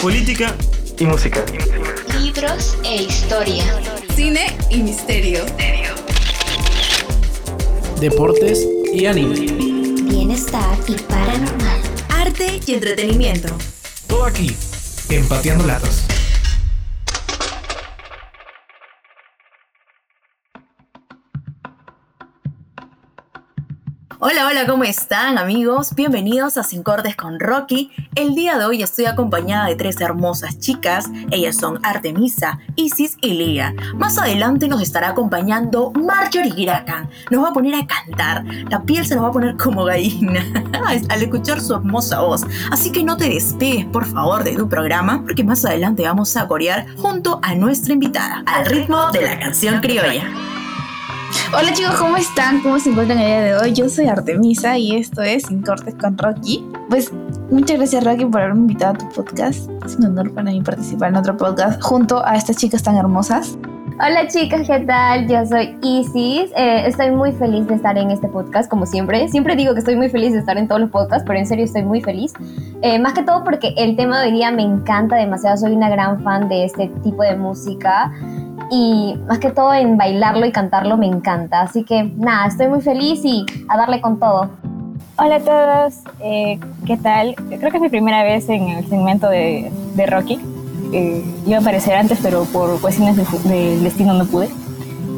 política y música. Libros e historia. Cine y misterio. Deportes y anime. Bienestar y paranormal. Arte y entretenimiento. Todo aquí, empateando latas. Hola, hola, ¿cómo están amigos? Bienvenidos a Sin Cortes con Rocky. El día de hoy estoy acompañada de tres hermosas chicas. Ellas son Artemisa, Isis y Lía. Más adelante nos estará acompañando Marjorie Giracan. Nos va a poner a cantar. La piel se nos va a poner como gallina al escuchar su hermosa voz. Así que no te despegues, por favor, de tu programa, porque más adelante vamos a corear junto a nuestra invitada, al ritmo de la canción criolla. Hola chicos, ¿cómo están? ¿Cómo se encuentran el día de hoy? Yo soy Artemisa y esto es Sin Cortes con Rocky. Pues muchas gracias Rocky por haberme invitado a tu podcast. Es un honor para mí participar en otro podcast junto a estas chicas tan hermosas. Hola chicas, ¿qué tal? Yo soy Isis. Eh, estoy muy feliz de estar en este podcast, como siempre. Siempre digo que estoy muy feliz de estar en todos los podcasts, pero en serio estoy muy feliz. Eh, más que todo porque el tema de hoy día me encanta demasiado. Soy una gran fan de este tipo de música y más que todo en bailarlo y cantarlo me encanta. Así que nada, estoy muy feliz y a darle con todo. Hola a todos, eh, ¿qué tal? Creo que es mi primera vez en el segmento de, de Rocky. Eh, iba a aparecer antes, pero por cuestiones del destino no pude.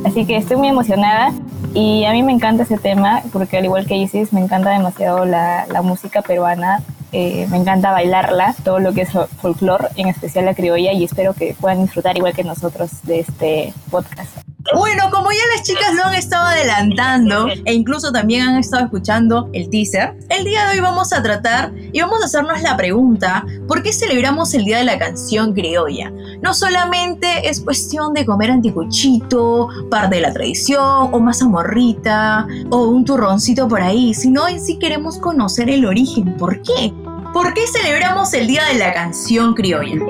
Así que estoy muy emocionada y a mí me encanta ese tema porque al igual que Isis, me encanta demasiado la, la música peruana eh, me encanta bailarla, todo lo que es folclore, en especial la criolla, y espero que puedan disfrutar igual que nosotros de este podcast. Bueno, como ya las chicas lo han estado adelantando e incluso también han estado escuchando el teaser, el día de hoy vamos a tratar y vamos a hacernos la pregunta, ¿por qué celebramos el Día de la Canción Criolla? No solamente es cuestión de comer anticuchito, parte de la tradición, o masa morrita, o un turroncito por ahí, sino en sí queremos conocer el origen, ¿por qué? ¿Por qué celebramos el Día de la Canción Criolla?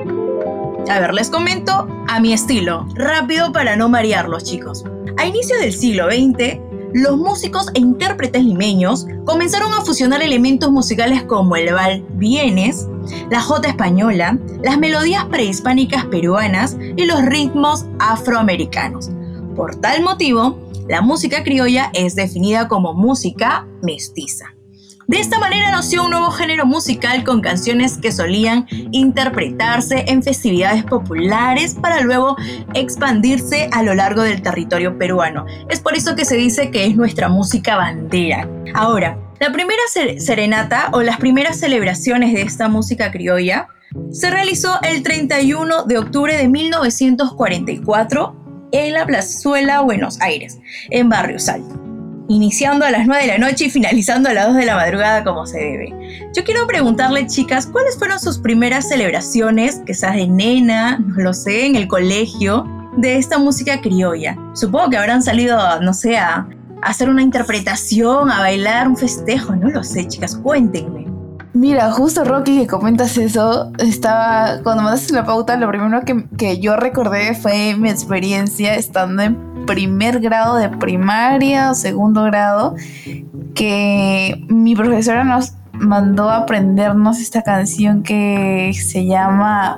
A ver, les comento a mi estilo, rápido para no marearlos chicos. A inicios del siglo XX, los músicos e intérpretes limeños comenzaron a fusionar elementos musicales como el bal vienes, la jota española, las melodías prehispánicas peruanas y los ritmos afroamericanos. Por tal motivo, la música criolla es definida como música mestiza. De esta manera nació un nuevo género musical con canciones que solían interpretarse en festividades populares para luego expandirse a lo largo del territorio peruano. Es por eso que se dice que es nuestra música bandera. Ahora, la primera serenata o las primeras celebraciones de esta música criolla se realizó el 31 de octubre de 1944 en la Plazuela Buenos Aires, en Barrio Salto iniciando a las 9 de la noche y finalizando a las 2 de la madrugada como se debe. Yo quiero preguntarle, chicas, ¿cuáles fueron sus primeras celebraciones, quizás de nena, no lo sé, en el colegio, de esta música criolla? Supongo que habrán salido, no sé, a, hacer una interpretación, a bailar un festejo, no lo sé, chicas, cuéntenme. Mira, justo Rocky que comentas eso, estaba, cuando mandaste la pauta, lo primero que, que yo recordé fue mi experiencia estando en primer grado de primaria o segundo grado que mi profesora nos mandó aprendernos esta canción que se llama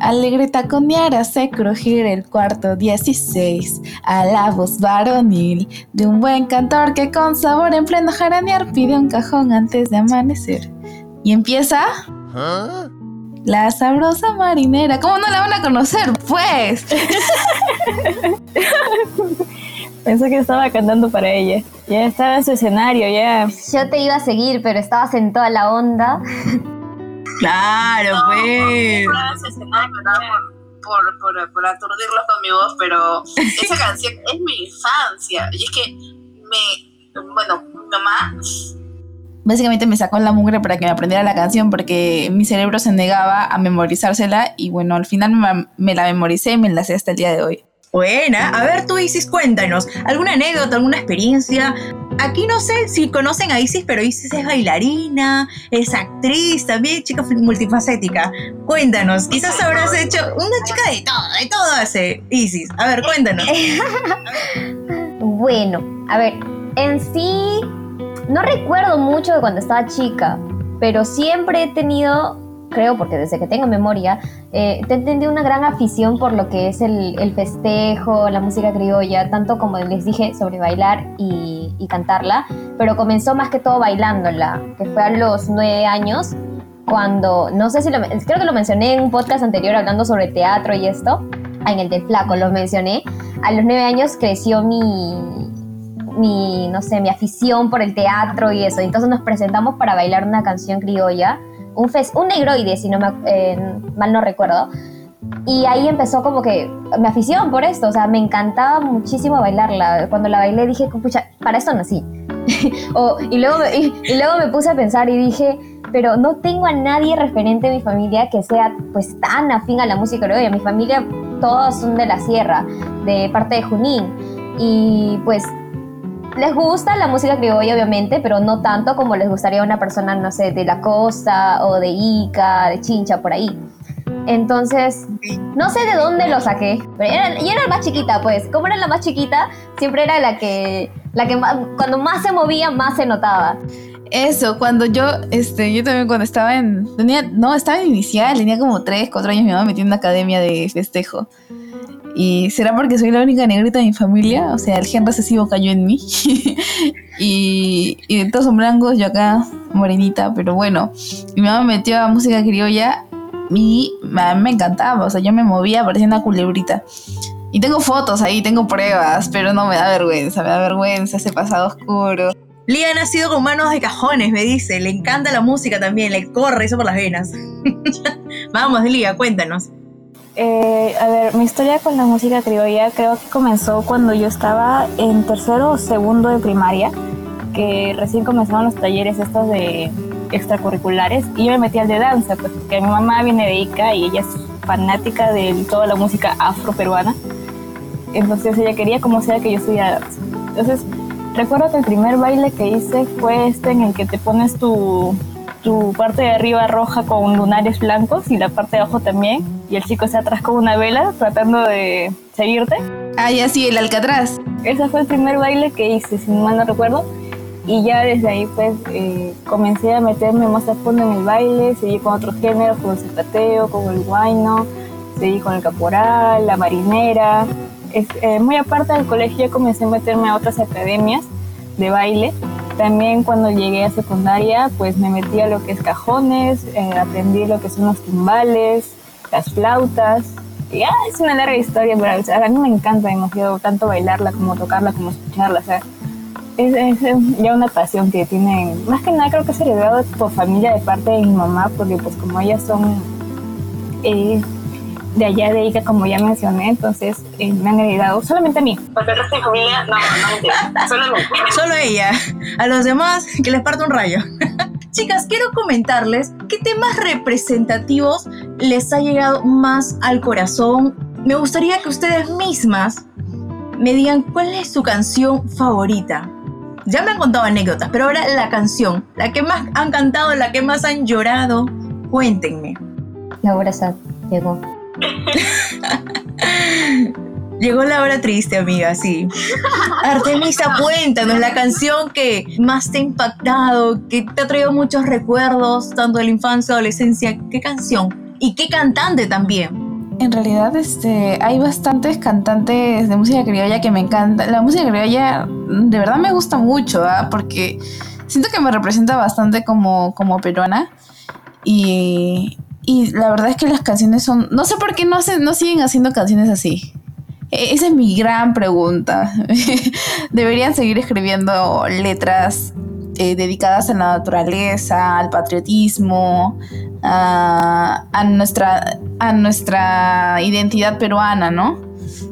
Alegre taconear hace crujir el cuarto 16 a la voz varonil de un buen cantor que con sabor en pleno jaranear pide un cajón antes de amanecer. Y empieza... ¿Ah? La sabrosa marinera. ¿Cómo no la van a conocer? Pues. Pensé que estaba cantando para ella. Ya estaba en su escenario, ya. Yo te iba a seguir, pero estabas en toda la onda. Claro, pues. Por, por, por, aturdirlos con mi voz, pero esa canción es mi infancia. Y es que me. Bueno, mi mamá básicamente me sacó la mugre para que me aprendiera la canción porque mi cerebro se negaba a memorizársela y bueno, al final me, la memoricé y me la sé hasta el día de hoy. Buena, a ver tú Isis, cuéntanos, ¿alguna anécdota, alguna experiencia? Aquí no sé si conocen a Isis, pero Isis es bailarina, es actriz, también chica multifacética. Cuéntanos, quizás habrás hecho una chica de todo, de todo hace Isis. A ver, cuéntanos. bueno, a ver, en sí no recuerdo mucho de cuando estaba chica, pero siempre he tenido creo porque desde que tengo memoria, eh, te entendí una gran afición por lo que es el, festejo, la música criolla, tanto como les dije sobre bailar y, y, cantarla, pero comenzó más que todo bailándola, que fue a los nueve años, cuando, no sé si lo, creo que lo mencioné en un podcast anterior hablando sobre teatro y esto, en el del flaco lo mencioné, a los nueve años creció mi, mi, no sé, mi afición por el teatro y eso. Entonces nos presentamos para bailar una canción criolla, un, fes, un negroide, si no me, eh, mal no recuerdo. Y ahí empezó como que mi afición por esto, o sea, me encantaba muchísimo bailarla. Cuando la bailé dije, pucha, para esto nací. o, y, luego me, y, y, luego me puse a pensar y dije, pero no tengo a nadie referente en mi familia que sea pues tan afín a la música criolla. Mi familia todos son de la sierra, de parte de Junín. Y pues les gusta la música criolla, obviamente, pero no tanto como les gustaría a una persona, no sé, de la costa o de Ica, de Chincha, por ahí. Entonces, no sé de dónde lo saqué. Pero era, y era la más chiquita, pues. Como era la más chiquita, siempre era la que, la que más, cuando más se movía, más se notaba. Eso, cuando yo, este, yo también cuando estaba en, tenía, no, estaba en inicial, tenía como 3, 4 años, mi mamá me metió en una academia de festejo. Y será porque soy la única negrita de mi familia, o sea, el gen recesivo cayó en mí. y, y todos son blancos, yo acá morenita, pero bueno, mi mamá me metió a música criolla y me, me encantaba, o sea, yo me movía, parecía una culebrita. Y tengo fotos ahí, tengo pruebas, pero no me da vergüenza, me da vergüenza ese pasado oscuro. Lía ha nacido con manos de cajones, me dice. Le encanta la música también, le corre eso por las venas. Vamos, Lía, cuéntanos. Eh, a ver, mi historia con la música criolla creo que comenzó cuando yo estaba en tercero o segundo de primaria, que recién comenzaron los talleres estos de extracurriculares y yo me metí al de danza, pues porque mi mamá viene de Ica y ella es fanática de toda la música afroperuana. Entonces ella quería como sea que yo estudiara danza. Entonces recuerdo que el primer baile que hice fue este en el que te pones tu, tu parte de arriba roja con lunares blancos y la parte de abajo también. Y el chico está atrás con una vela tratando de seguirte. Ah, ya sí, el Alcatraz. Ese fue el primer baile que hice, si mal no recuerdo. Y ya desde ahí pues eh, comencé a meterme más a fondo en el baile, seguí con otros géneros como el zapateo, como el guayno, seguí con el caporal, la marinera. Es, eh, muy aparte del colegio comencé a meterme a otras academias de baile. También cuando llegué a secundaria pues me metí a lo que es cajones, eh, aprendí lo que son los timbales, las flautas. Y ah, es una larga historia, pero o sea, a mí me encanta demasiado tanto bailarla como tocarla como escucharla. O sea, es, es, ya una pasión que tienen, más que nada creo que es heredado por familia de parte de mi mamá, porque pues como ellas son eh, de allá de Ica, como ya mencioné, entonces eh, me han heredado solamente a mí. Porque el resto de mi familia, no, no solo a mí. Solo ella. A los demás, que les parta un rayo. Chicas, quiero comentarles qué temas representativos les ha llegado más al corazón. Me gustaría que ustedes mismas me digan cuál es su canción favorita. Ya me han contado anécdotas, pero ahora la canción, la que más han cantado, la que más han llorado, cuéntenme. La hora sad llegó. Llegó la hora triste, amiga, sí. Artemisa, cuéntanos la canción que más te ha impactado, que te ha traído muchos recuerdos, tanto de la infancia, adolescencia. ¿Qué canción? Y qué cantante también. En realidad, este, hay bastantes cantantes de música criolla que me encanta. La música criolla de verdad me gusta mucho, ¿ah? porque siento que me representa bastante como, como peruana. Y, y la verdad es que las canciones son. No sé por qué no, hacen, no siguen haciendo canciones así. E, Esa es mi gran pregunta. Deberían seguir escribiendo letras eh, dedicadas a la naturaleza, al patriotismo, a, nuestra, a nuestra identidad peruana, ¿no?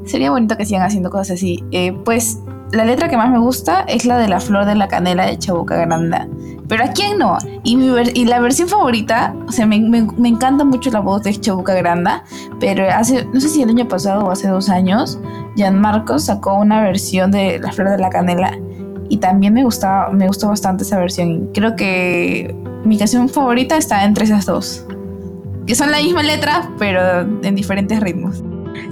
Sería bonito que sigan haciendo cosas así. Eh, pues la letra que más me gusta es la de la flor de la canela de Chabuca Granda. Pero a quién no? Y, la versión favorita, o sea, me, encanta mucho la voz de Chabuca Granda, pero hace, no sé si el año pasado o hace dos años, Jan Marcos sacó una versión de la flor de la canela y también me gustaba, me gustó bastante esa versión. Creo que mi canción favorita está entre esas dos, que son la misma letra, pero en diferentes ritmos.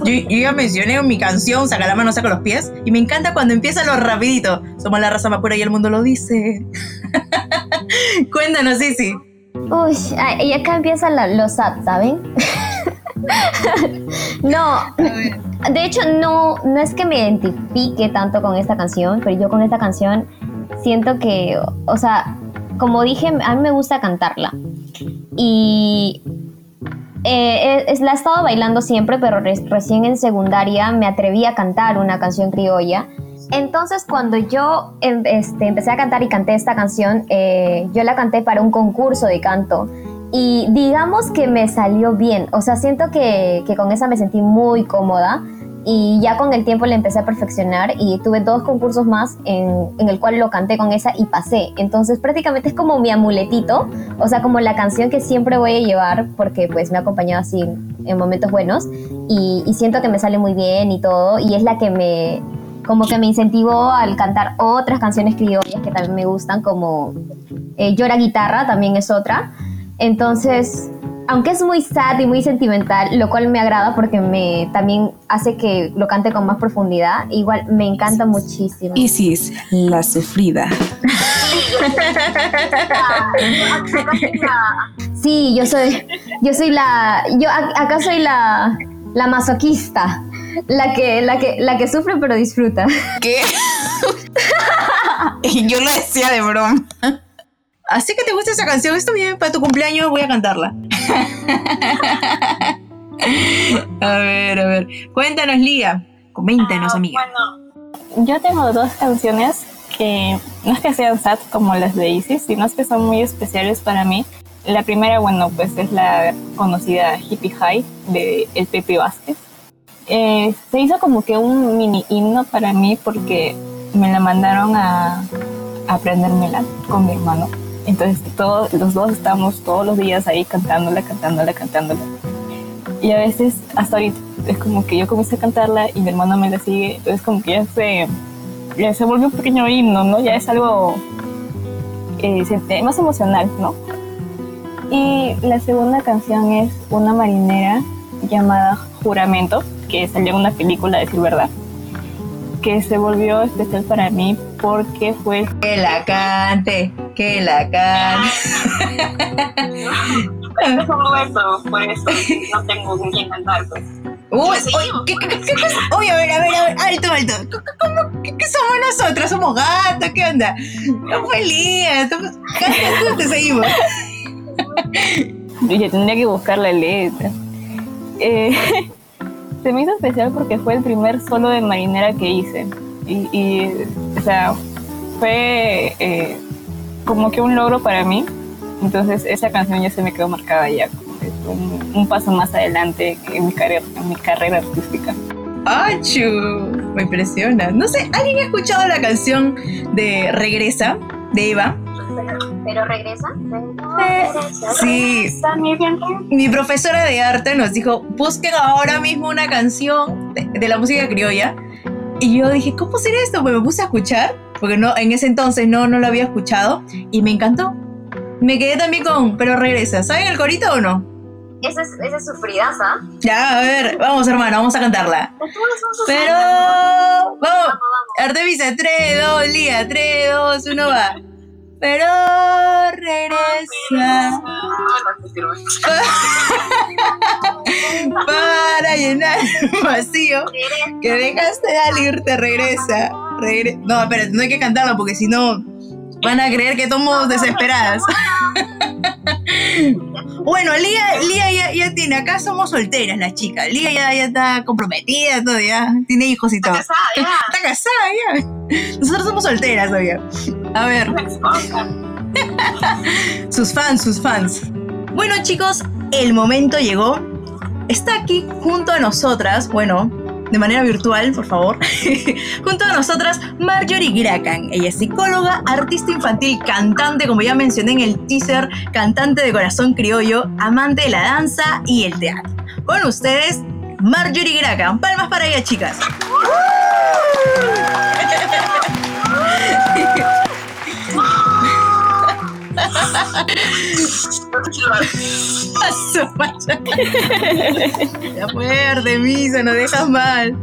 Yo, yo ya mencioné en mi canción, saca la mano, saca los pies, y me encanta cuando empieza lo rapidito. Somos la raza más pura y el mundo lo dice. Cuéntanos, Sisi. Uy, y acá empieza la, los sad, ¿saben? no, de hecho no, no es que me identifique tanto con esta canción, pero yo con esta canción siento que, o sea, como dije, a mí me gusta cantarla. Y eh, es- la he estado bailando siempre, pero re- recién en secundaria me atreví a cantar una canción criolla. Entonces, cuando yo em- este, empecé a cantar y canté esta canción, eh, yo la canté para un concurso de canto. Y digamos que me salió bien. O sea, siento que, que con esa me sentí muy cómoda. Y ya con el tiempo la empecé a perfeccionar y tuve dos concursos más en, en el cual lo canté con esa y pasé. Entonces prácticamente es como mi amuletito, o sea, como la canción que siempre voy a llevar porque pues me ha acompañado así en momentos buenos y, y siento que me sale muy bien y todo y es la que me como que me incentivó al cantar otras canciones criollas que también me gustan como eh, Llora Guitarra también es otra. Entonces, aunque es muy sad y muy sentimental, lo cual me agrada porque me también hace que lo cante con más profundidad, igual me encanta muchísimo. Isis, la sufrida. Sí, yo soy, yo soy la, yo acá soy la, la masoquista, la que, la que, la que sufre pero disfruta. ¿Qué? Yo lo decía de broma. Así que te gusta esa canción, está bien, para tu cumpleaños voy a cantarla. a ver, a ver. Cuéntanos, Lía. Coméntanos, Ah, amiga. Bueno, Yo tengo dos canciones que no es que sean sad como las de Isis, sino es que son muy especiales para mí. La primera, bueno, pues es la conocida Hippie High de El Pepe Vázquez. Eh, se hizo como que un mini himno para mí porque me la mandaron a, a aprendérmela con mi hermano. Entonces todos, los dos estábamos todos los días ahí cantándola, cantándola, cantándola. Y a veces, hasta ahorita, es como que yo comencé a cantarla y mi hermano me la sigue. Es como que ya se, ya se volvió un pequeño himno, ¿no? Ya es algo eh, más emocional, ¿no? Y la segunda canción es una marinera llamada Juramento, que salió en una película, decir verdad, que se volvió especial para mí porque fue Que la cante, que la cante. es un dueto, por eso no tengo con quién cantar, pues. Uy, ¿qué, qué, qué? Uy, a ver, a ver, a ver, alto, alto. ¿Cómo- qué, qué somos nosotros? ¿Somos gatos? ¿Qué onda? No fue Lía, tú, te seguimos. Yo ya tendría que buscar la letra. Eh, se me hizo especial porque fue el primer solo de marinera que hice. Y, y, o sea, fue eh, como que un logro para mí. Entonces esa canción ya se me quedó marcada ya. Un, un paso más adelante en mi carrera, en mi carrera artística. ¡Achu! Me impresiona. No sé, ¿alguien ha escuchado la canción de Regresa, de Eva? Pero regresa. Sí, Está muy bien. mi profesora de arte nos dijo, busquen ahora mismo una canción de, de la música criolla. Y yo dije, ¿cómo será esto? Pues me puse a escuchar, porque no, en ese entonces no, no lo había escuchado, y me encantó. Me quedé también con, pero regresa. ¿Saben el corito o no? Esa es, esa es sufridaza. Ya, a ver, vamos hermano, vamos a cantarla. Pero, vamos, Artemisa, 3, 2, Lía, 3, 2, 1, va. Pero regresa para llenar el vacío que dejaste al irte, regresa. Regre- no, espérate, no hay que cantarla porque si no van a creer que estamos desesperadas. bueno, Lía, Lía ya, ya tiene, acá somos solteras las chicas. Lía ya, ya está comprometida, todo ya, tiene hijos y todo. Casada, ya. Está casada ya. Nosotros somos solteras todavía. A ver, sus fans, sus fans. Bueno, chicos, el momento llegó. Está aquí junto a nosotras, bueno, de manera virtual, por favor. junto a nosotras, Marjorie Gracan. Ella es psicóloga, artista infantil, cantante, como ya mencioné en el teaser, cantante de corazón criollo, amante de la danza y el teatro. Con ustedes, Marjorie Gracan. Palmas para ella, chicas. A su madre. Ya fue, Artemisa, no dejas mal.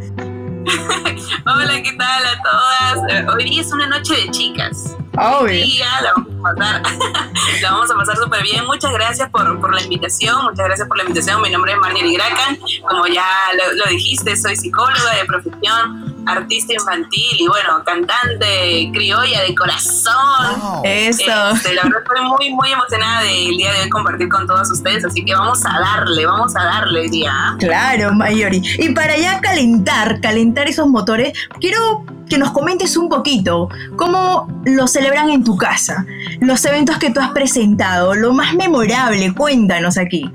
Hola, ¿qué tal a todas? Eh, Hoy día es una noche de chicas. Obvio. día, la vamos a pasar, la vamos a pasar súper bien. Muchas gracias por, por la invitación, muchas gracias por la invitación. Mi nombre es Marjorie Gracan, como ya lo, lo dijiste, soy psicóloga de profesión, artista infantil y bueno, cantante criolla de corazón. Eso. Este, la verdad estoy muy, muy emocionada del día de hoy compartir con todos ustedes, así que vamos a darle, vamos a darle el día. ¿ah? Claro, Mayori. Y para ya calentar, calentar esos motores, quiero que nos comentes un poquito cómo lo celebran en tu casa, los eventos que tú has presentado, lo más memorable, cuéntanos aquí.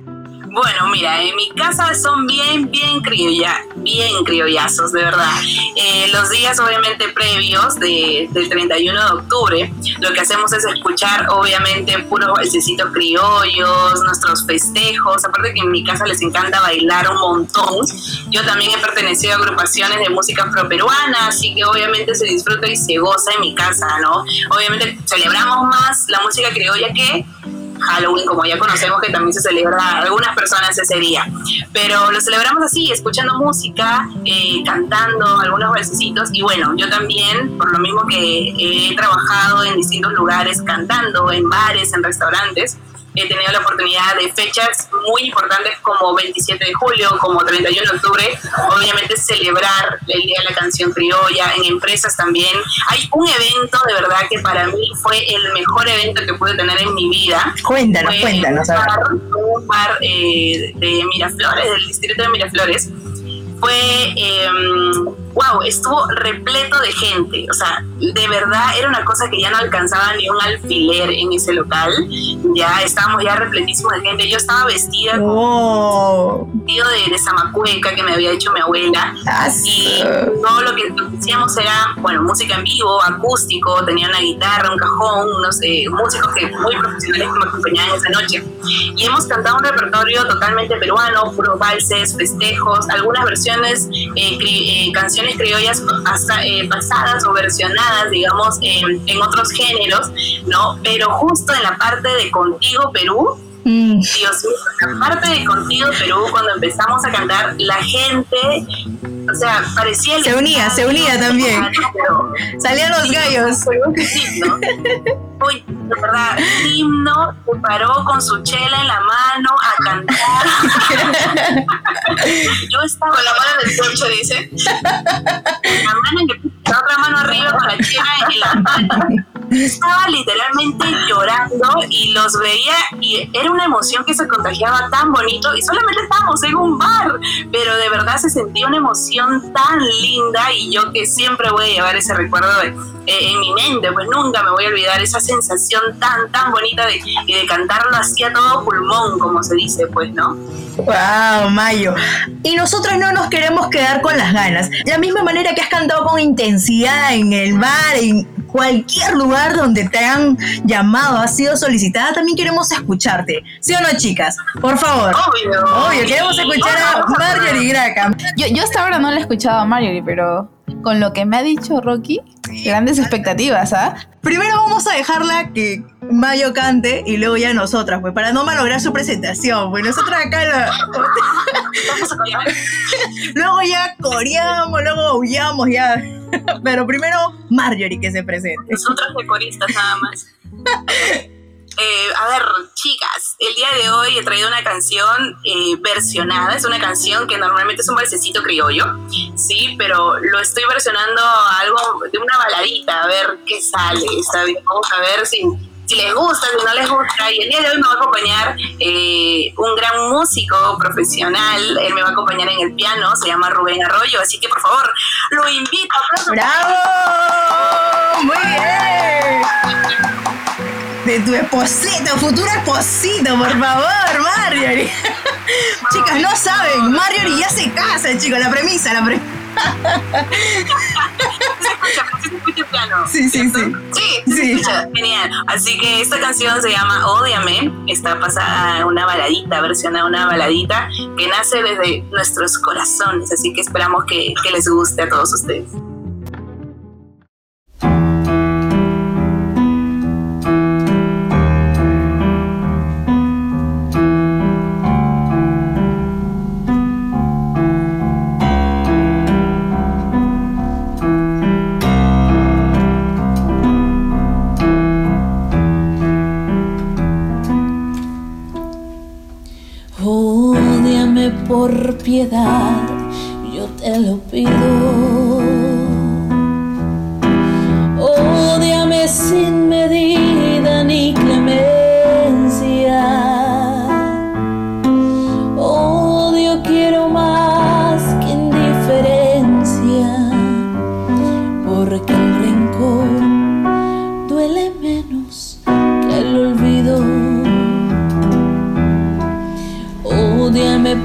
Bueno, mira, en mi casa son bien, bien criolla, bien criollazos, de verdad. Eh, los días obviamente previos de- del 31 de octubre, lo que hacemos es escuchar obviamente puros balsecitos criollos, nuestros festejos, aparte que en mi casa les encanta bailar un montón. Yo también he pertenecido a agrupaciones de música afroperuana, así que obviamente se disfruta y se goza en mi casa, ¿no? Obviamente celebramos más la música criolla que Halloween, como ya conocemos que también se celebra algunas personas ese día. Pero lo celebramos así, escuchando música, eh, cantando algunos versecitos. Y bueno, yo también, por lo mismo que he trabajado en distintos lugares cantando, en bares, en restaurantes, he tenido la oportunidad de fechas muy importantes como 27 de julio, como 31 de octubre, obviamente celebrar el Día de la Canción Criolla, en empresas también. Hay un evento de verdad que para mí fue el mejor evento que pude tener en mi vida. Cuéntanos, Fue cuéntanos. Un bar, un bar, eh, de Miraflores, del distrito de Miraflores. Fue, wow, estuvo repleto de gente. O sea, de verdad era una cosa que ya no alcanzaba ni un alfiler en ese local. Ya estábamos ya repletísimos de gente. Yo estaba vestida con Wow. un vestido de, de zamacueca que me había hecho mi abuela. Y Aso. todo lo que, lo que hacíamos era, bueno, música en vivo, acústico, tenía una guitarra, un cajón, unos eh, músicos que muy profesionales que me acompañaban esa noche. Y hemos cantado un repertorio totalmente peruano, puros valses, festejos, algunas versiones, eh, eh, canciones criollas hasta, eh, pasadas o versionadas, digamos, en, en otros géneros, ¿no? Pero justo en la parte de Contigo Perú, Mm, Dios mío, aparte de Contigo Perú, cuando empezamos a cantar, la gente, o sea, parecía... el Se unía, se unía también. Pero, Salían los gallos. fue un himno. Uy, de verdad, el himno se paró con su chela en la mano a cantar. Yo estaba con la mano en el pecho, dice. La mano en el la otra mano arriba con la chela en la mano. Estaba literalmente llorando y los veía y era una emoción que se contagiaba tan bonito y solamente estábamos en un bar, pero de verdad se sentía una emoción tan linda y yo que siempre voy a llevar ese recuerdo de- eh, en mi mente, pues nunca me voy a olvidar esa sensación tan, tan bonita de, y de cantarlo así a todo pulmón, como se dice, pues, ¿no? Wow, Mayo. Y nosotros no nos queremos quedar con las ganas. La misma manera que has cantado con intensidad en el bar, en cualquier lugar donde te han llamado, has sido solicitada, también queremos escucharte. ¿Sí o no, chicas? Por favor. Obvio. Obvio, queremos escuchar a Marjorie Graham. Yo, yo hasta ahora no le he escuchado a Marjorie, pero con lo que me ha dicho Rocky, grandes expectativas, ¿ah? Primero vamos a dejarla que Mayo cante y luego ya nosotras, pues, para no malograr su presentación. Pues nosotras acá la- Vamos a corear. luego ya coreamos, luego aullamos, ya. Pero primero Marjorie que se presente. Nosotros de coristas nada más. Eh, a ver, chicas, el día de hoy he traído una canción eh, versionada. Es una canción que normalmente es un balsecito criollo, sí, pero lo estoy versionando a algo de una baladita, a ver qué sale. Está bien, vamos a ver si, si les gusta, si no les gusta. Y el día de hoy me va a acompañar eh, un gran músico profesional. Él me va a acompañar en el piano, se llama Rubén Arroyo. Así que por favor, lo invito. aplausos. ¡Bravo! ¡Muy bien! De tu esposito, futuro esposito, por favor, Marjorie. Chicas, no saben, Marjorie ya se casa, chicos, la premisa, la premisa. se escucha, piano. Sí, sí, sí. Sí, Sí. escucha. Genial. Así que esta canción se llama Ódiame. Está basada en una baladita, versionada una baladita que nace desde nuestros corazones. Así que esperamos que, que les guste a todos ustedes. Yo te lo pido.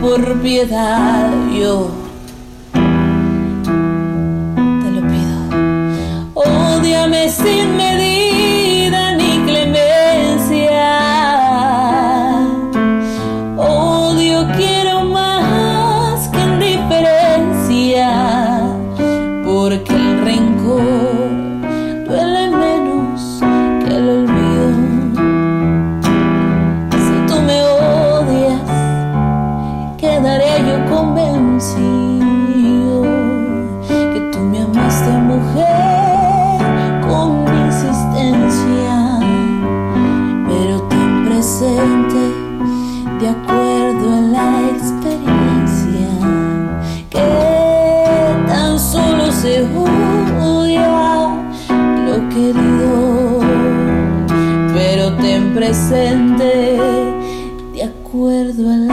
Por piedad, yo te lo pido. Ódiame sin medida presente de acuerdo a la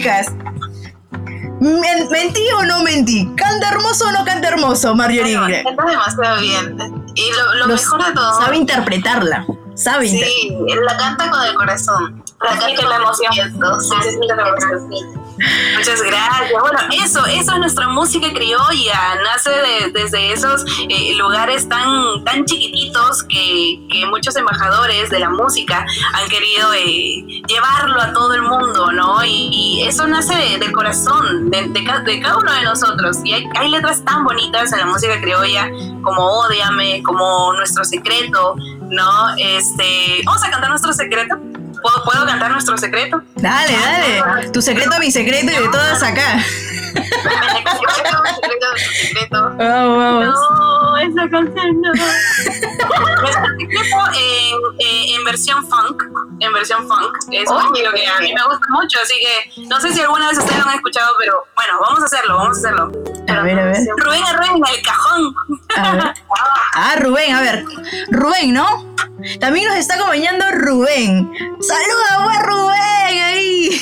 Chicas, ¿men- ¿mentí o no mentí? ¿Canta hermoso o no canta hermoso, Marjorie Ingrid? Canta demasiado bien. Y lo, lo Los- mejor de todo. Sabe interpretarla. Sabe. Sí, la canta con el corazón. Con la emoción. Emoción. Muchas gracias. Bueno, eso, eso es nuestra música criolla. Nace de- desde esos eh, lugares tan, tan chiquititos que, que muchos embajadores de la música han querido eh, llevarlo a todo el mundo, ¿no? Y, y eso nace de- del corazón de, de cada uno de nosotros. Y hay, hay letras tan bonitas en la música criolla como Ódiame, como Nuestro Secreto, ¿no? Este, vamos a cantar Nuestro Secreto. ¿Puedo, ¿Puedo cantar Nuestro Secreto? Dale, dale. Tu secreto, mi secreto y de todas acá. secreto, secreto, secreto. Vamos, vamos. No, esa canción no. Nuestro secreto en, eh, en versión funk, en versión funk. Es un estilo que a mí me gusta mucho, así que no sé si alguna vez ustedes lo han escuchado, pero bueno, vamos a hacerlo, vamos a hacerlo. A ver, a ver. Rubén Rubén en el cajón. A ver. Ah, Rubén, a ver. Rubén, ¿no? También nos está acompañando Rubén. Saluda, buen Rubén, ahí.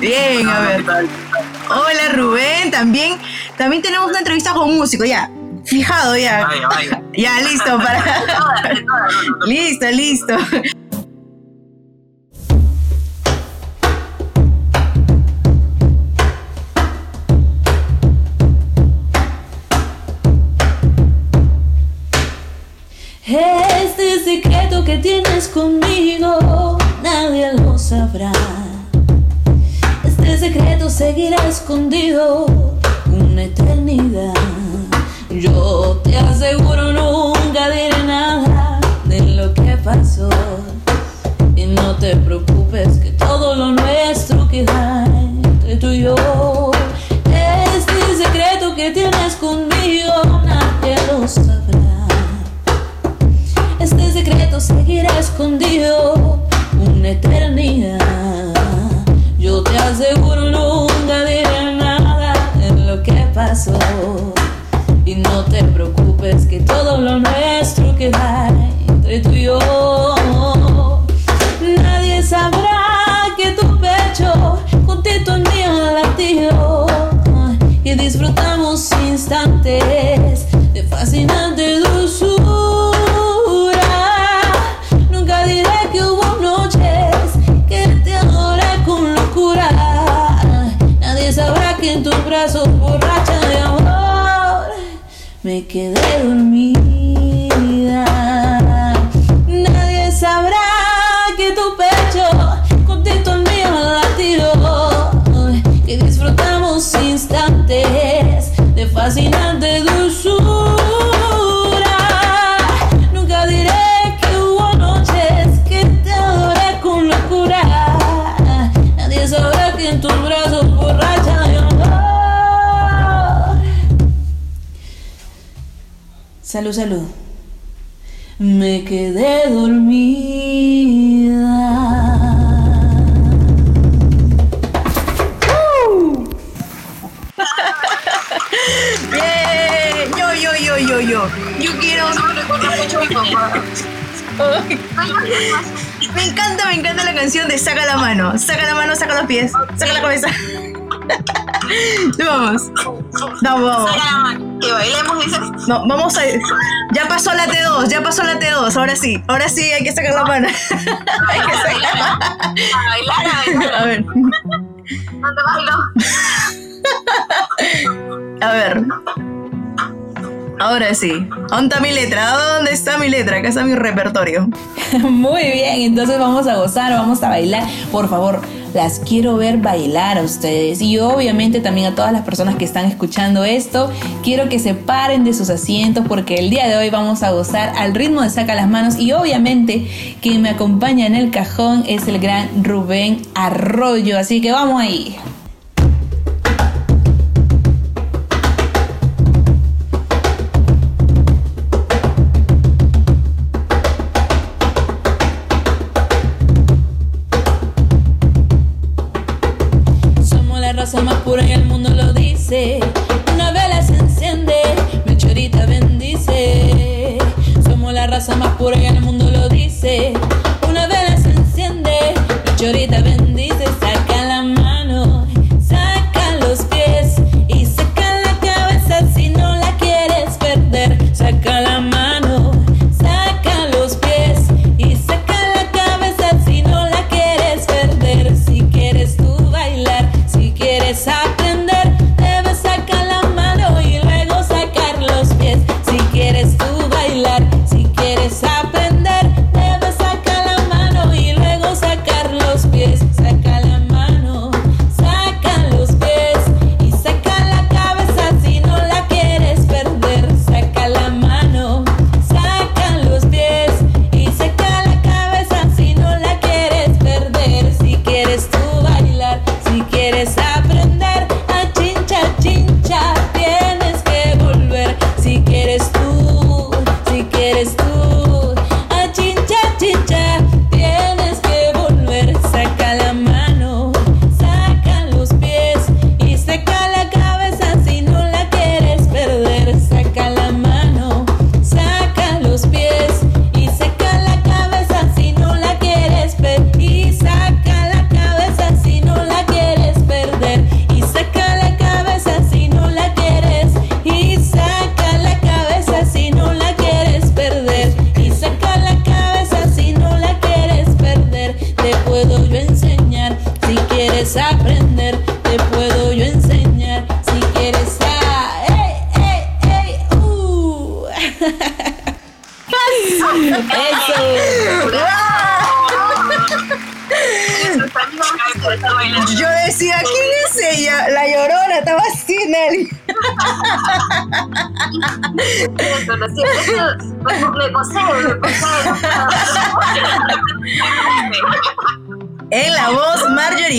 Bien, a ver. Hola, Rubén. También, también tenemos una entrevista con músico, ya. Fijado, ya. Vaya, vaya. Ya, listo, para. Listo, listo. Secreto que tienes conmigo, nadie lo sabrá. Este secreto seguirá escondido una eternidad. Yo te aseguro nunca diré nada de lo que pasó. Y no te preocupes que todo lo nuestro queda entre tú y yo. Seguirá escondido una eternidad. Yo te aseguro nunca diré nada de lo que pasó. Y no te preocupes que todo lo nuestro queda entre tú y yo. Nadie sabrá que tu pecho juntito al mío disfrutamos instantes quedé dormida. Salud, salud. Me quedé dormida. Bien. Yo, yo, yo, yo, yo. Yo quiero. Me encanta, me encanta la canción de Saca la mano. Saca la mano, saca los pies, saca la cabeza. Vamos. No, vamos. Saca la mano. Que bailemos, dices. No, vamos a. Ya pasó la T2, ya pasó la T2. Ahora sí, ahora sí hay que sacar la mano. hay que sacar. A bailar, a bailar. A ver, ¿Dónde bailo? a ver. Ahora sí. ¿Dónde está mi letra? ¿Dónde está mi letra? Acá está mi repertorio. Muy bien, entonces vamos a gozar, vamos a bailar. Por favor, las quiero ver bailar a ustedes. Y obviamente también a todas las personas que están escuchando esto, quiero que se paren de sus asientos porque el día de hoy vamos a gozar al ritmo de Saca las Manos. Y obviamente quien me acompaña en el cajón es el gran Rubén Arroyo. Así que vamos ahí.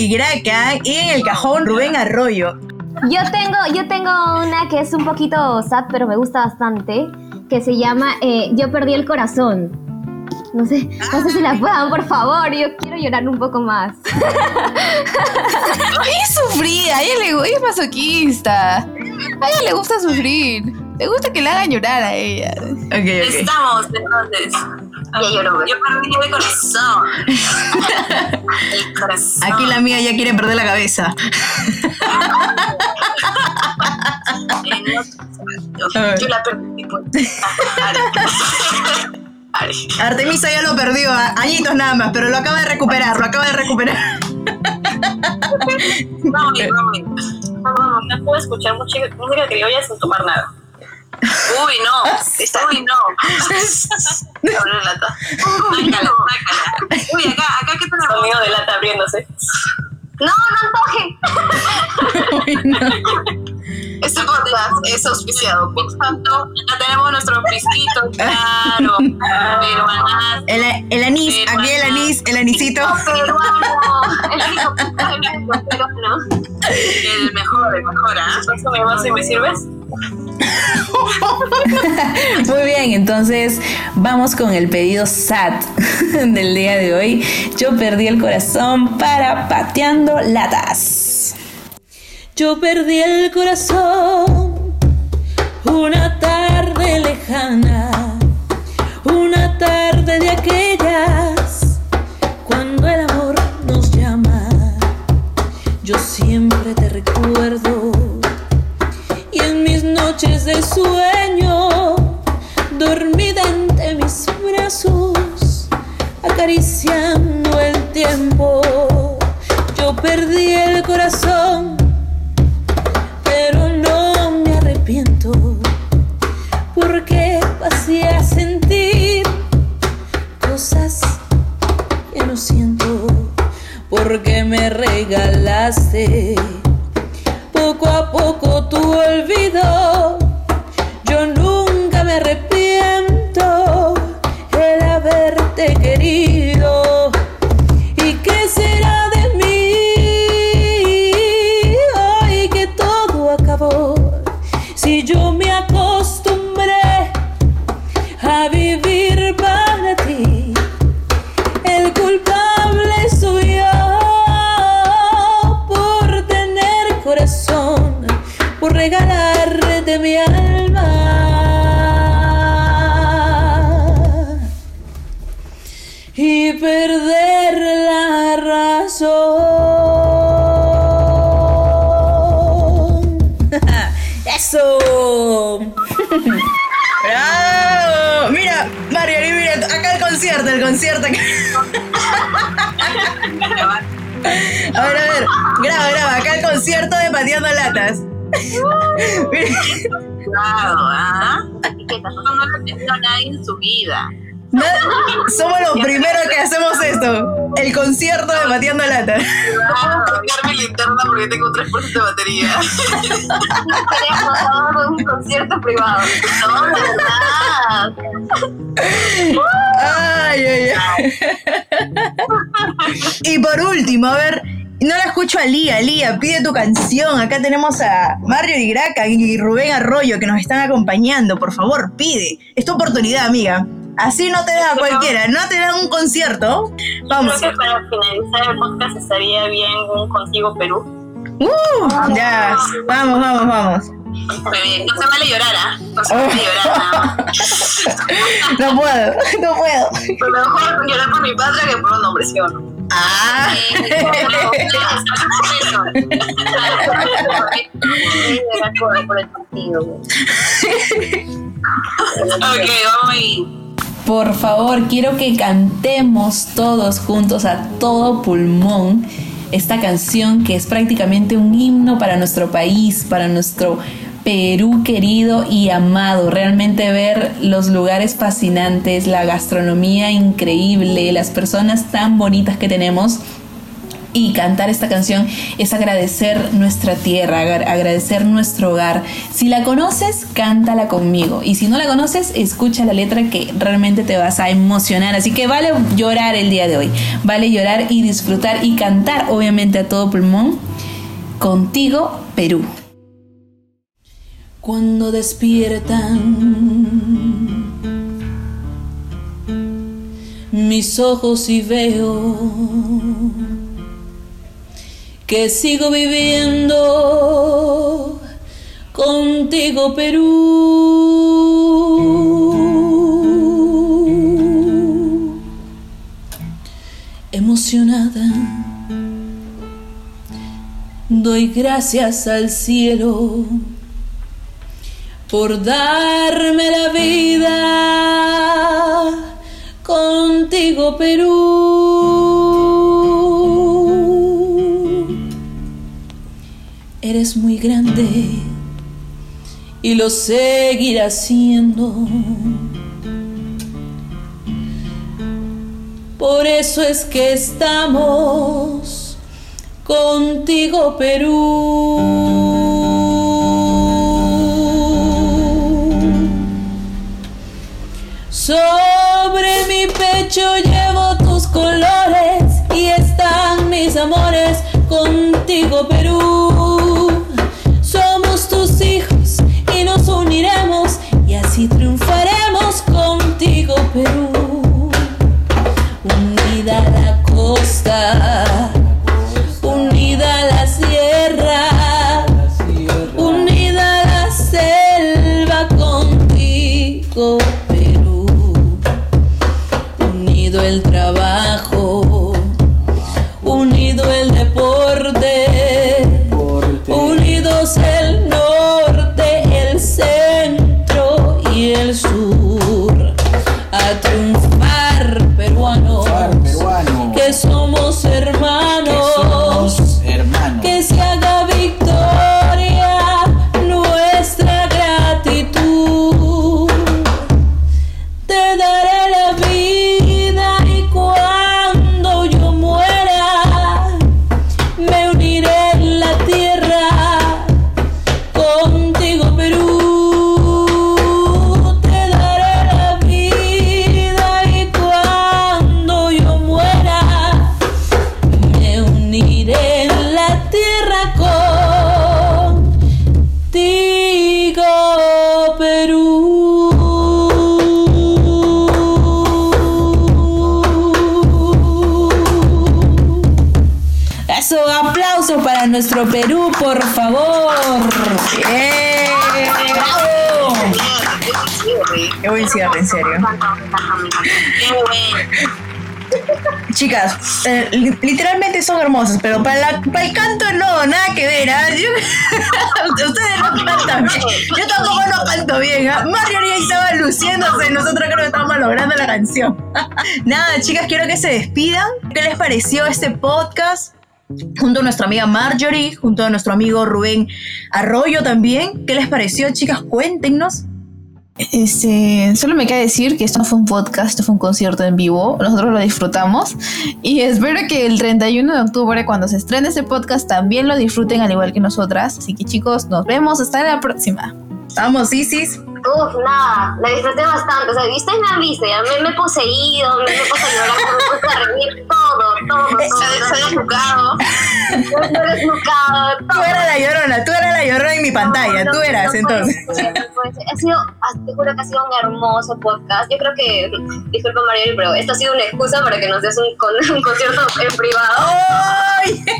Graca y en el cajón Rubén Arroyo. Yo tengo, yo tengo una que es un poquito sad, pero me gusta bastante, que se llama eh, Yo perdí el corazón. No sé, no sé si la puedan, por favor. Yo quiero llorar un poco más. Ella es sufrida, a ella le ella es masoquista. A ella le gusta sufrir. Le gusta que le hagan llorar a ella. Ok, ok. Estamos, entonces. Ya lloró, ¿ves? Yo perdí el corazón. El corazón. Aquí la mía ya quiere perder la cabeza. eh, yo la perdí. pues. Artemisa ya lo perdió, a- añitos nada más, pero lo acaba de recuperar, lo acaba de recuperar. Vamos vamos. Vamos, no puedo escuchar música criolla sin tomar nada. Uy, no. Uy, no. Abre la lata. Sácala, sácala. Uy, acá, acá, ¿qué tenemos? Sonido de lata abriéndose. No, no antojen. Este podcast es auspiciado por tanto, acá tenemos nuestro pisquito, claro, peruanas, El, el anís, aquí el anís, el anisito. Peruano. El único peruano. el mejor, el mejor, ¿ah? Pásame más y me sirves. Muy bien, entonces vamos con el pedido SAT del día de hoy. Yo perdí el corazón para pateando latas. Yo perdí el corazón una tarde lejana, una tarde de aquellas cuando el amor nos llama. Yo siempre te recuerdo de sueño, dormida entre mis brazos, acariciando el tiempo, yo perdí el corazón, pero no me arrepiento, porque pasé a sentir cosas que no siento, porque me regalaste poco a poco tu olvido. Claro, ¿ah? Eso no lo tenido nadie en su vida. no- somos los primeros que hacemos esto. El concierto de Pateando Latas. Claro, cambiar mi linterna porque tengo 3% de batería. Queremos todo un concierto privado. No, verdad. Ay, ay, ay. Y por último, a ver, no la escucho a Lía. Lía, pide tu canción. Acá tenemos a Mario Igraca y Rubén Arroyo que nos están acompañando. Por favor, pide. Es tu oportunidad, amiga. Así no te da a cualquiera, no te dan un concierto. Vamos. Creo que para finalizar el podcast estaría bien un Contigo Perú. Uh, ya, vamos, vamos, vamos. Muy bien, no se vale llorar, ¿ah? No se vale llorar, ¿no? No puedo, no puedo. Pero mejor llorar por mi patria que por un hombre, ¿sí o no? Ah. Ok, vamos. Por favor, quiero que cantemos todos juntos a todo pulmón esta canción que es prácticamente un himno para nuestro país, para nuestro Perú querido y amado. Realmente ver los lugares fascinantes, la gastronomía increíble, las personas tan bonitas que tenemos. Y cantar esta canción es agradecer nuestra tierra, agra- agradecer nuestro hogar. Si la conoces, cántala conmigo. Y si no la conoces, escucha la letra que realmente te vas a emocionar. Así que vale llorar el día de hoy. Vale llorar y disfrutar y cantar, obviamente, a todo pulmón. Contigo, Perú. Cuando despiertan mis ojos y veo que sigo viviendo contigo Perú. Emocionada, doy gracias al cielo por darme la vida contigo Perú. Eres muy grande y lo seguirás siendo. Por eso es que estamos contigo Perú. Sobre mi pecho llevo tus colores y están mis amores contigo Perú. El trabajo, Chicas, eh, li- literalmente son hermosas, pero para, el canto no, nada que ver. Yo- ustedes no cantan bien. Yo tampoco no canto bien. ¿ah? Marjorie ahí estaba luciéndose. Nosotros creo que estábamos logrando la canción. nada, chicas, quiero que se despidan. ¿Qué les pareció este podcast? Junto a nuestra amiga Marjorie, junto a nuestro amigo Rubén Arroyo también. ¿Qué les pareció, chicas? Cuéntenos. Este, solo me queda decir que esto no fue un podcast, esto fue un concierto en vivo. Nosotros lo disfrutamos y espero que el 31 de octubre, cuando se estrene este podcast, también lo disfruten al igual que nosotras. Así que chicos, nos vemos hasta la próxima. Vamos, Isis. Uf, nada, la disfruté bastante. O sea, ustedes me han visto, ya me, me he poseído, me, me he puesto a llorar, me he puesto a reír, todo, todo, todo. Se ha- se ha desnucado. He desnucado, Tú eras la llorona, tú eras la llorona en mi pantalla, No, tú eras no entonces. ser. Ha sido, ah, te juro que ha sido un hermoso podcast. Yo creo que, disculpa Mariel, pero esto ha sido una excusa para que nos des un, con- un concierto en privado. ¡Ay!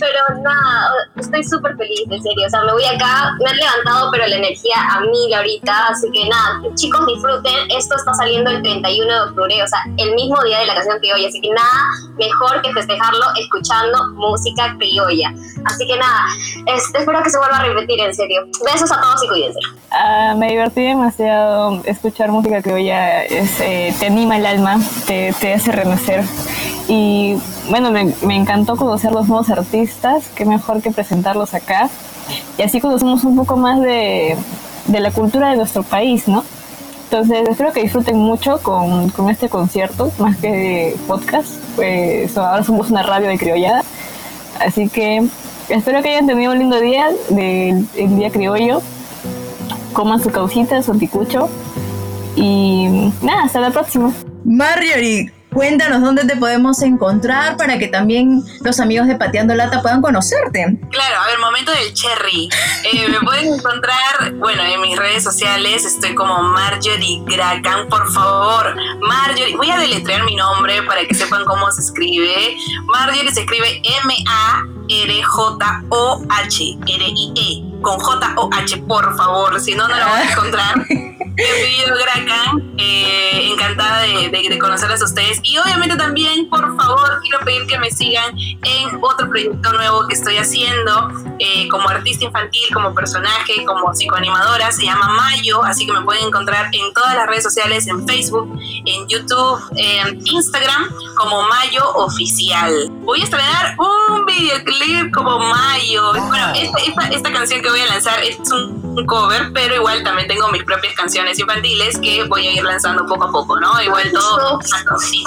Pero nada, estoy súper feliz, en serio. O sea, me voy acá, me han levantado, pero la energía a mil ahorita. Así que nada, chicos, disfruten. Esto está saliendo el 31 de octubre, o sea, el mismo día de la canción criolla. Así que nada, mejor que festejarlo escuchando música criolla. Así que nada, este, espero que se vuelva a repetir, en serio. Besos a todos y cuídense. Ah, me divertí demasiado. Escuchar música criolla es, eh, te anima el alma, te, te hace renacer. Y bueno, me, me encantó conocer los nuevos artistas. Qué mejor que presentarlos acá. Y así conocemos un poco más de, de la cultura de nuestro país, ¿no? Entonces, espero que disfruten mucho con, con este concierto, más que podcast. Pues ahora somos una radio de criollada. Así que espero que hayan tenido un lindo día del el día criollo coman su causita, su anticucho. Y nada, hasta la próxima. Marjorie, cuéntanos dónde te podemos encontrar para que también los amigos de Pateando Lata puedan conocerte. Claro, a ver, momento del cherry. Eh, me pueden encontrar, bueno, en mis redes sociales estoy como Marjorie Gracan, por favor. Marjorie, voy a deletrear mi nombre para que sepan cómo se escribe. Marjorie se escribe M-A-R-J-O-H, R-I-E, con J-O-H, por favor, si no, no la van a encontrar. Mi apellido Gracan, eh, encantada de, de, de, de conocerles a ustedes. Y obviamente también, por favor, quiero pedir que me sigan en otro proyecto nuevo que estoy haciendo eh, como artista infantil, como personaje, como psicoanimadora. Se llama Mayo, así que me pueden encontrar en todas las redes sociales, en Facebook, en YouTube, en Instagram, como Mayo Oficial. Voy a estrenar un videoclip como Mayo. Bueno, esta, esta, esta canción que voy a lanzar es un, un cover, pero igual también tengo mis propias canciones infantiles que voy a ir lanzando poco a poco, ¿no? Igual todo sí.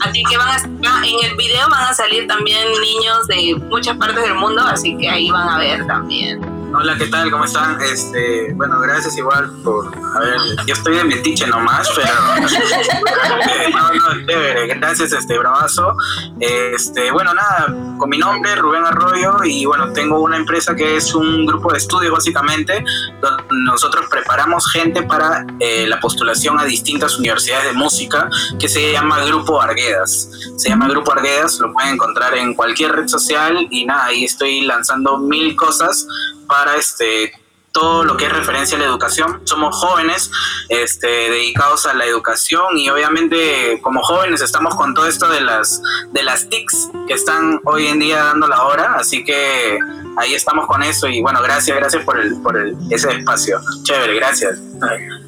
Así que van a, en el video van a salir también niños de muchas partes del mundo, así que ahí van a ver también. Hola, ¿qué tal? ¿Cómo están? Este, bueno, gracias igual por, a ver, yo estoy de metiche nomás, pero no, no, chévere, gracias, este, bravazo. Este, bueno, nada, con mi nombre, Rubén Arroyo, y bueno, tengo una empresa que es un grupo de estudio básicamente, donde nosotros preparamos gente para eh, la postulación a distintas universidades de música, que se llama Grupo Arguedas. Se llama Grupo Arguedas, lo pueden encontrar en cualquier red social, y nada, ahí estoy lanzando mil cosas para este todo lo que es referencia a la educación. Somos jóvenes este, dedicados a la educación y obviamente como jóvenes estamos con todo esto de las, de las TICs que están hoy en día dando la hora, así que ahí estamos con eso y bueno, gracias, gracias por, el, por el, ese espacio. Chévere, gracias.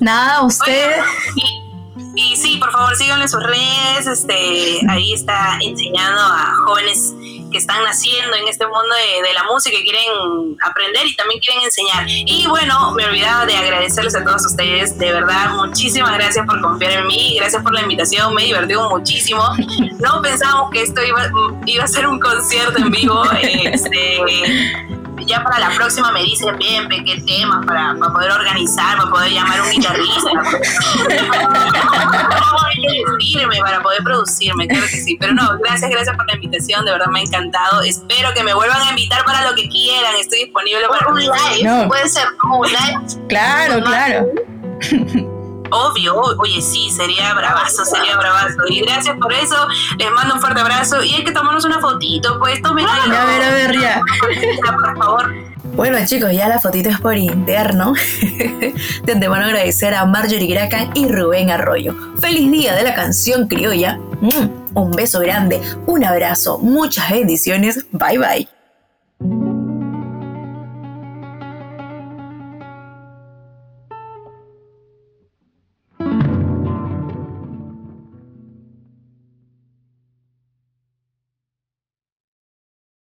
Nada, usted... y, y sí, por favor, síganle en sus redes, este, ahí está enseñando a jóvenes que están naciendo en este mundo de, de, la música, que quieren aprender y también quieren enseñar. Y bueno, me olvidaba de agradecerles a todos ustedes, de verdad, muchísimas gracias por confiar en mí, gracias por la invitación, me he divertido muchísimo. No pensábamos que esto iba, iba a ser un concierto en vivo. Este, ya para la próxima me dicen bien qué temas para, para poder organizar, para poder llamar a un guitarrista. Firme para poder producirme, claro que sí. Pero no, gracias, gracias por la invitación, de verdad me ha encantado. Espero que me vuelvan a invitar para lo que quieran. Estoy disponible para un live. No. Puede ser un live. Claro, claro. Obvio, oye, sí, sería bravazo, sería bravazo. Y gracias por eso, les mando un fuerte abrazo. Y hay que tomarnos una fotito, pues tomen A ver, a ver, ya. Por favor. Bueno chicos, ya la fotito es por interno. De antemano agradecer a Marjorie Gracan y Rubén Arroyo. Feliz día de la canción criolla. Un beso grande, un abrazo, muchas bendiciones. Bye bye.